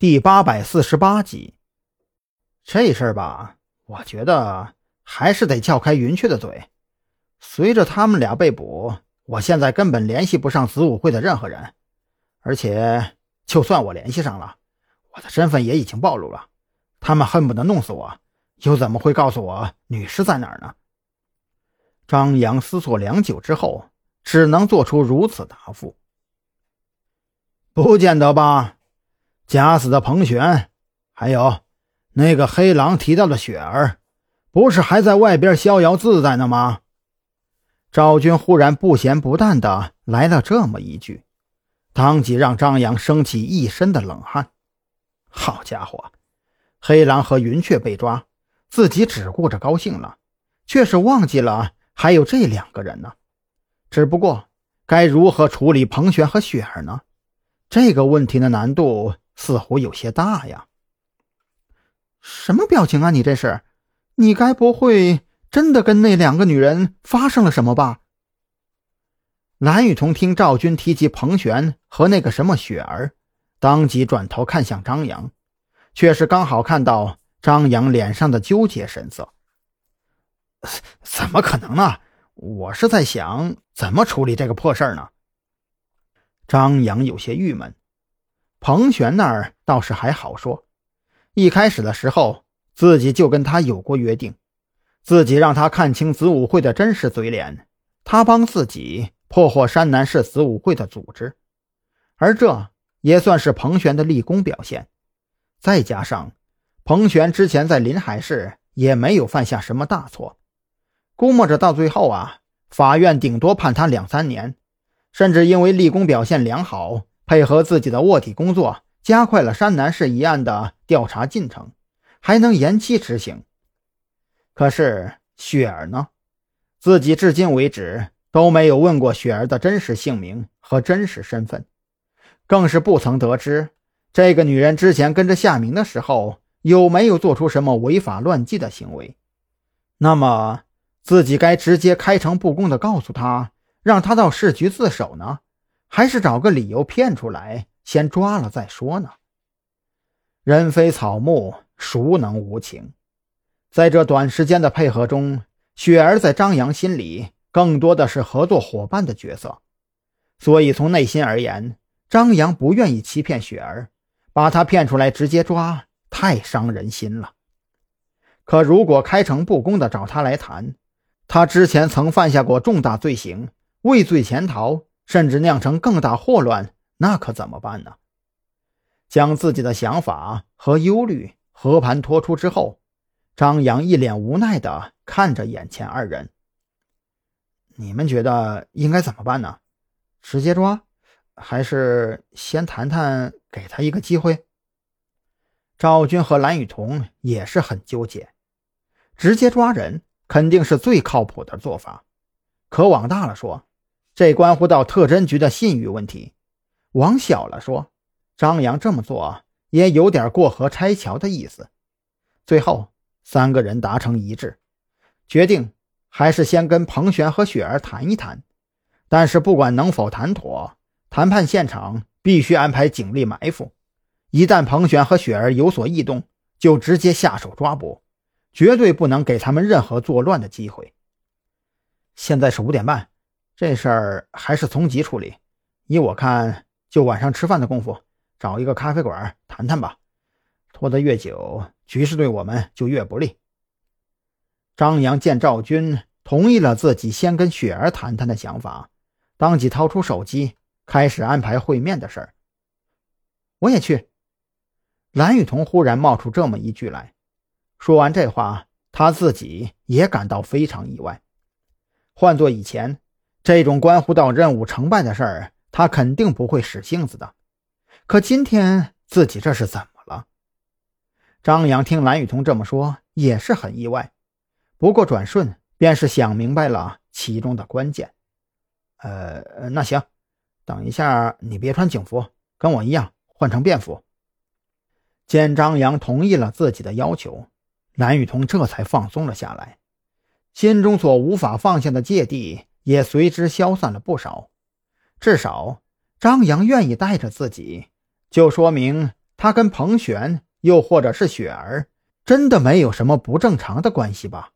第八百四十八集，这事儿吧，我觉得还是得撬开云雀的嘴。随着他们俩被捕，我现在根本联系不上子午会的任何人，而且就算我联系上了，我的身份也已经暴露了。他们恨不得弄死我，又怎么会告诉我女尸在哪儿呢？张扬思索良久之后，只能做出如此答复：“不见得吧。”假死的彭璇，还有那个黑狼提到的雪儿，不是还在外边逍遥自在呢吗？赵军忽然不咸不淡的来了这么一句，当即让张扬升起一身的冷汗。好家伙，黑狼和云雀被抓，自己只顾着高兴了，却是忘记了还有这两个人呢。只不过，该如何处理彭璇和雪儿呢？这个问题的难度。似乎有些大呀！什么表情啊？你这是？你该不会真的跟那两个女人发生了什么吧？蓝雨桐听赵军提及彭璇和那个什么雪儿，当即转头看向张扬，却是刚好看到张扬脸上的纠结神色。怎么可能呢？我是在想怎么处理这个破事儿呢？张扬有些郁闷。彭璇那儿倒是还好说，一开始的时候自己就跟他有过约定，自己让他看清子午会的真实嘴脸，他帮自己破获山南市子午会的组织，而这也算是彭璇的立功表现。再加上彭璇之前在临海市也没有犯下什么大错，估摸着到最后啊，法院顶多判他两三年，甚至因为立功表现良好。配合自己的卧底工作，加快了山南市一案的调查进程，还能延期执行。可是雪儿呢？自己至今为止都没有问过雪儿的真实姓名和真实身份，更是不曾得知这个女人之前跟着夏明的时候有没有做出什么违法乱纪的行为。那么，自己该直接开诚布公的告诉她，让她到市局自首呢？还是找个理由骗出来，先抓了再说呢。人非草木，孰能无情？在这短时间的配合中，雪儿在张扬心里更多的是合作伙伴的角色，所以从内心而言，张扬不愿意欺骗雪儿，把她骗出来直接抓，太伤人心了。可如果开诚布公的找他来谈，他之前曾犯下过重大罪行，畏罪潜逃。甚至酿成更大祸乱，那可怎么办呢？将自己的想法和忧虑和盘托出之后，张扬一脸无奈地看着眼前二人：“你们觉得应该怎么办呢？直接抓，还是先谈谈，给他一个机会？”赵军和蓝雨桐也是很纠结，直接抓人肯定是最靠谱的做法，可往大了说。这关乎到特侦局的信誉问题，往小了说，张扬这么做也有点过河拆桥的意思。最后，三个人达成一致，决定还是先跟彭璇和雪儿谈一谈。但是，不管能否谈妥，谈判现场必须安排警力埋伏，一旦彭璇和雪儿有所异动，就直接下手抓捕，绝对不能给他们任何作乱的机会。现在是五点半。这事儿还是从急处理，依我看，就晚上吃饭的功夫，找一个咖啡馆谈谈吧。拖得越久，局势对我们就越不利。张扬见赵军同意了自己先跟雪儿谈谈的想法，当即掏出手机，开始安排会面的事儿。我也去。蓝雨桐忽然冒出这么一句来，说完这话，他自己也感到非常意外。换做以前。这种关乎到任务成败的事儿，他肯定不会使性子的。可今天自己这是怎么了？张扬听蓝雨桐这么说，也是很意外。不过转瞬便是想明白了其中的关键。呃，那行，等一下你别穿警服，跟我一样换成便服。见张扬同意了自己的要求，蓝雨桐这才放松了下来，心中所无法放下的芥蒂。也随之消散了不少，至少张扬愿意带着自己，就说明他跟彭璇又或者是雪儿，真的没有什么不正常的关系吧？